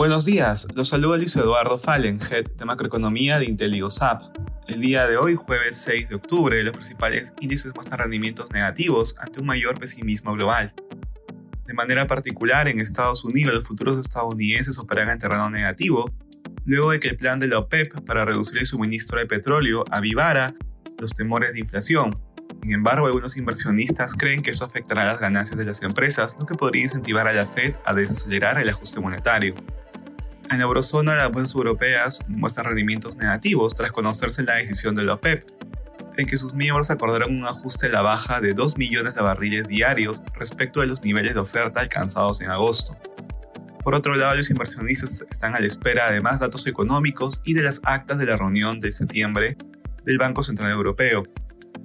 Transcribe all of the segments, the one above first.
Buenos días, los saluda Luis Eduardo Fallen, Head de Macroeconomía de IntelliGoSap. El día de hoy, jueves 6 de octubre, los principales índices muestran rendimientos negativos ante un mayor pesimismo global. De manera particular, en Estados Unidos, los futuros estadounidenses operan en terreno negativo, luego de que el plan de la OPEP para reducir el suministro de petróleo avivara los temores de inflación. Sin embargo, algunos inversionistas creen que eso afectará las ganancias de las empresas, lo que podría incentivar a la Fed a desacelerar el ajuste monetario. En la eurozona, las bolsas europeas muestran rendimientos negativos tras conocerse la decisión de la OPEP, en que sus miembros acordaron un ajuste a la baja de 2 millones de barriles diarios respecto de los niveles de oferta alcanzados en agosto. Por otro lado, los inversionistas están a la espera de más datos económicos y de las actas de la reunión de septiembre del Banco Central Europeo,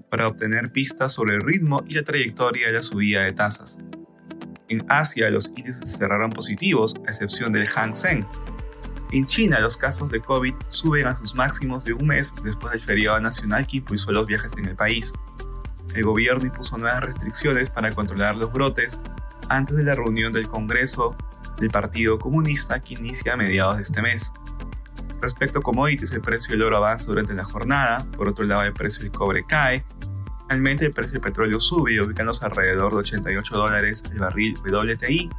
para obtener pistas sobre el ritmo y la trayectoria de la subida de tasas. En Asia, los índices cerraron positivos, a excepción del Hang Seng, en China, los casos de COVID suben a sus máximos de un mes después del feriado nacional que impulsó los viajes en el país. El gobierno impuso nuevas restricciones para controlar los brotes antes de la reunión del Congreso del Partido Comunista que inicia a mediados de este mes. Respecto a commodities, el precio del oro avanza durante la jornada, por otro lado el precio del cobre cae, finalmente el precio del petróleo sube ubicándose alrededor de 88 dólares el barril WTI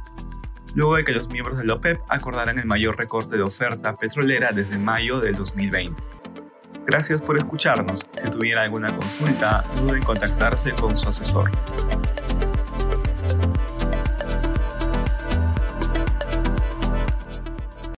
luego de que los miembros de la OPEP acordaran el mayor recorte de oferta petrolera desde mayo del 2020. Gracias por escucharnos. Si tuviera alguna consulta, duden en contactarse con su asesor.